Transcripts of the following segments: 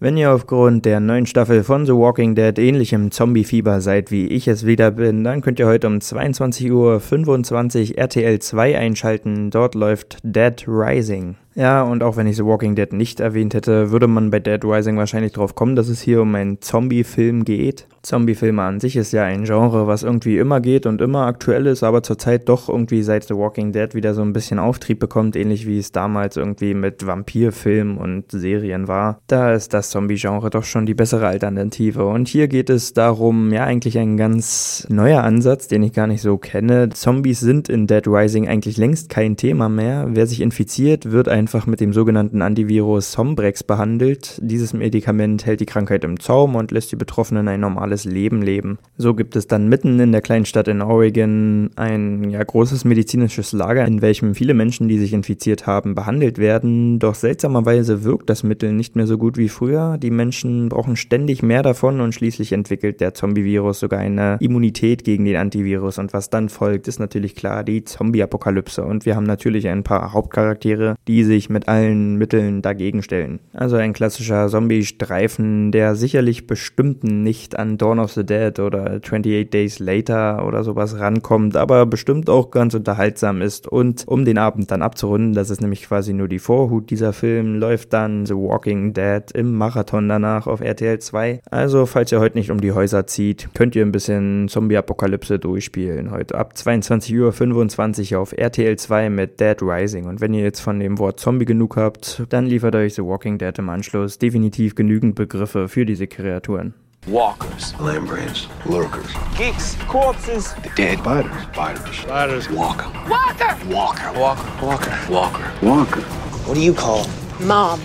Wenn ihr aufgrund der neuen Staffel von The Walking Dead ähnlich im Zombie-Fieber seid, wie ich es wieder bin, dann könnt ihr heute um 22.25 Uhr RTL 2 einschalten. Dort läuft Dead Rising. Ja, und auch wenn ich The Walking Dead nicht erwähnt hätte, würde man bei Dead Rising wahrscheinlich drauf kommen, dass es hier um einen Zombie-Film geht. Zombie-Filme an sich ist ja ein Genre, was irgendwie immer geht und immer aktuell ist, aber zurzeit doch irgendwie seit The Walking Dead wieder so ein bisschen Auftrieb bekommt, ähnlich wie es damals irgendwie mit Vampirfilmen und Serien war. Da ist das Zombie-Genre doch schon die bessere Alternative. Und hier geht es darum, ja, eigentlich ein ganz neuer Ansatz, den ich gar nicht so kenne. Zombies sind in Dead Rising eigentlich längst kein Thema mehr. Wer sich infiziert, wird ein einfach mit dem sogenannten Antivirus Sombrex behandelt. Dieses Medikament hält die Krankheit im Zaum und lässt die Betroffenen ein normales Leben leben. So gibt es dann mitten in der kleinen Stadt in Oregon ein ja, großes medizinisches Lager, in welchem viele Menschen, die sich infiziert haben, behandelt werden. Doch seltsamerweise wirkt das Mittel nicht mehr so gut wie früher. Die Menschen brauchen ständig mehr davon und schließlich entwickelt der Zombie-Virus sogar eine Immunität gegen den Antivirus. Und was dann folgt, ist natürlich klar die Zombie-Apokalypse. Und wir haben natürlich ein paar Hauptcharaktere, die sich sich mit allen Mitteln dagegen stellen. Also ein klassischer Zombie-Streifen, der sicherlich bestimmt nicht an Dawn of the Dead oder 28 Days Later oder sowas rankommt, aber bestimmt auch ganz unterhaltsam ist. Und um den Abend dann abzurunden, das ist nämlich quasi nur die Vorhut dieser Film, läuft dann The Walking Dead im Marathon danach auf RTL 2. Also falls ihr heute nicht um die Häuser zieht, könnt ihr ein bisschen Zombie-Apokalypse durchspielen. Heute ab 22.25 Uhr auf RTL 2 mit Dead Rising. Und wenn ihr jetzt von dem Wort Zombie genug habt, dann liefert euch The Walking Dead im Anschluss definitiv genügend Begriffe für diese Kreaturen. Walkers. Lampreys. Lurkers. Geeks. Corpses. The dead. Spiders. Spiders. Spiders. Walker. Walker. Walker. Walker. Walker. Walker. Walker. What do you call? Mom.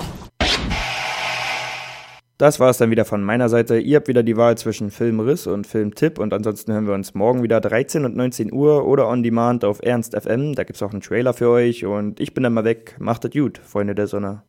Das war es dann wieder von meiner Seite. Ihr habt wieder die Wahl zwischen Filmriss und Filmtipp und ansonsten hören wir uns morgen wieder 13 und 19 Uhr oder on demand auf Ernst FM. Da gibt es auch einen Trailer für euch und ich bin dann mal weg. Macht es gut, Freunde der Sonne.